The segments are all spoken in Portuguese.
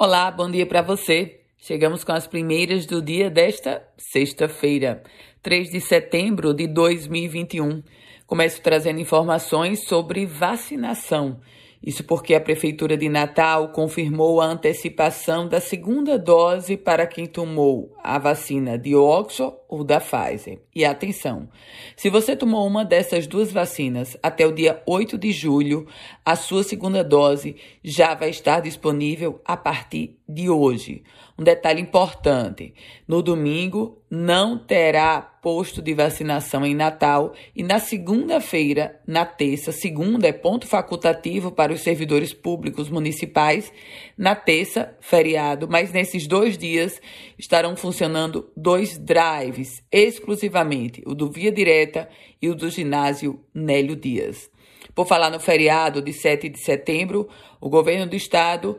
Olá, bom dia para você. Chegamos com as primeiras do dia desta sexta-feira, 3 de setembro de 2021. Começo trazendo informações sobre vacinação. Isso porque a Prefeitura de Natal confirmou a antecipação da segunda dose para quem tomou a vacina de Oxford ou da Pfizer. E atenção, se você tomou uma dessas duas vacinas até o dia 8 de julho, a sua segunda dose já vai estar disponível a partir de hoje. Um detalhe importante: no domingo não terá posto de vacinação em Natal e na segunda-feira, na terça, segunda é ponto facultativo para os servidores públicos municipais, na terça, feriado, mas nesses dois dias estarão funcionando dois drives exclusivamente, o do Via Direta e o do ginásio Nélio Dias. Por falar no feriado de 7 de setembro, o governo do estado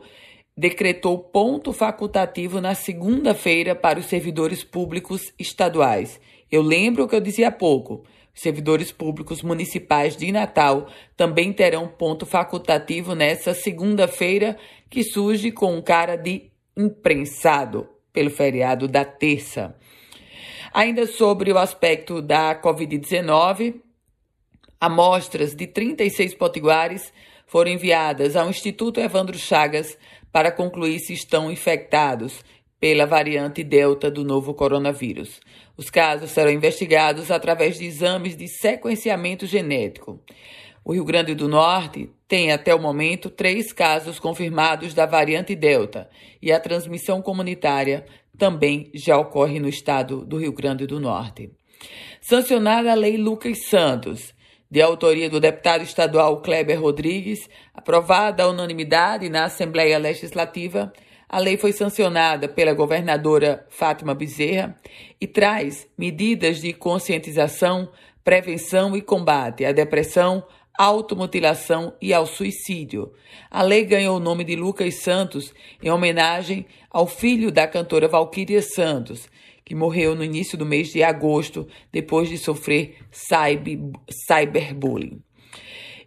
decretou ponto facultativo na segunda-feira para os servidores públicos estaduais. Eu lembro o que eu dizia há pouco. Servidores públicos municipais de Natal também terão ponto facultativo nessa segunda-feira, que surge com um cara de imprensado pelo feriado da terça. Ainda sobre o aspecto da Covid-19, amostras de 36 potiguares foram enviadas ao Instituto Evandro Chagas para concluir se estão infectados pela variante Delta do novo coronavírus. Os casos serão investigados através de exames de sequenciamento genético. O Rio Grande do Norte tem até o momento três casos confirmados da variante Delta e a transmissão comunitária também já ocorre no estado do Rio Grande do Norte. Sancionada a Lei Lucas Santos, de autoria do deputado estadual Kleber Rodrigues, aprovada à unanimidade na Assembleia Legislativa, a lei foi sancionada pela governadora Fátima Bezerra e traz medidas de conscientização, prevenção e combate à depressão, automutilação e ao suicídio. A lei ganhou o nome de Lucas Santos em homenagem ao filho da cantora Valquíria Santos, que morreu no início do mês de agosto depois de sofrer cyberbullying.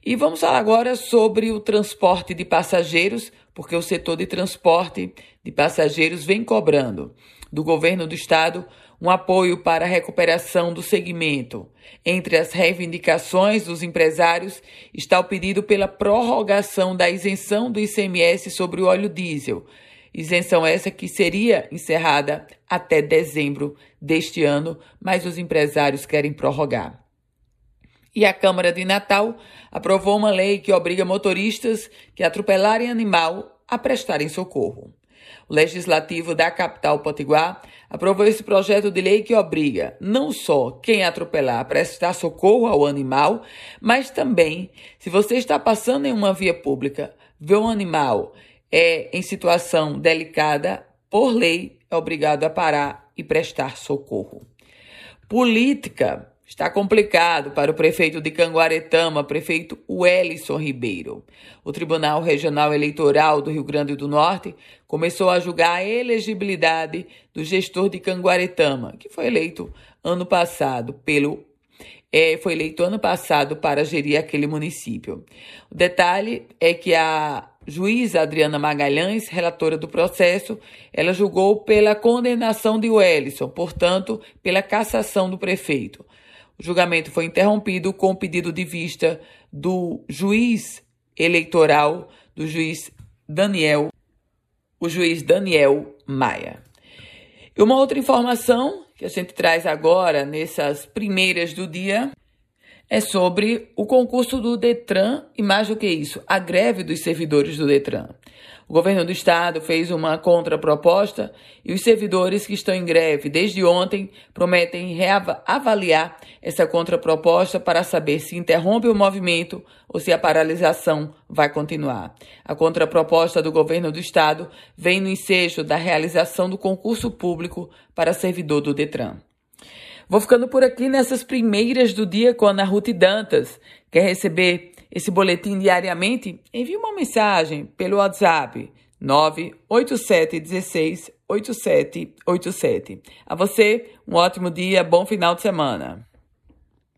E vamos falar agora sobre o transporte de passageiros, porque o setor de transporte de passageiros vem cobrando do governo do estado um apoio para a recuperação do segmento. Entre as reivindicações dos empresários está o pedido pela prorrogação da isenção do ICMS sobre o óleo diesel, Isenção essa que seria encerrada até dezembro deste ano, mas os empresários querem prorrogar. E a Câmara de Natal aprovou uma lei que obriga motoristas que atropelarem animal a prestarem socorro. O legislativo da capital potiguar aprovou esse projeto de lei que obriga não só quem atropelar a prestar socorro ao animal, mas também, se você está passando em uma via pública, vê um animal é em situação delicada, por lei, é obrigado a parar e prestar socorro. Política. Está complicado para o prefeito de Canguaretama, prefeito Wellison Ribeiro. O Tribunal Regional Eleitoral do Rio Grande do Norte começou a julgar a elegibilidade do gestor de Canguaretama, que foi eleito ano passado pelo é, foi eleito ano passado para gerir aquele município. O detalhe é que a juíza Adriana Magalhães, relatora do processo, ela julgou pela condenação de Wellison, portanto, pela cassação do prefeito. O julgamento foi interrompido com o pedido de vista do juiz eleitoral, do juiz Daniel, o juiz Daniel Maia. E uma outra informação que a gente traz agora, nessas primeiras do dia, é sobre o concurso do Detran e mais do que isso, a greve dos servidores do Detran. O governo do estado fez uma contraproposta e os servidores que estão em greve desde ontem prometem reavaliar essa contraproposta para saber se interrompe o movimento ou se a paralisação vai continuar. A contraproposta do governo do estado vem no ensejo da realização do concurso público para servidor do Detran. Vou ficando por aqui nessas primeiras do dia com a Ana Ruth Dantas. Quer receber esse boletim diariamente? Envie uma mensagem pelo WhatsApp 987 16 8787. A você, um ótimo dia, bom final de semana.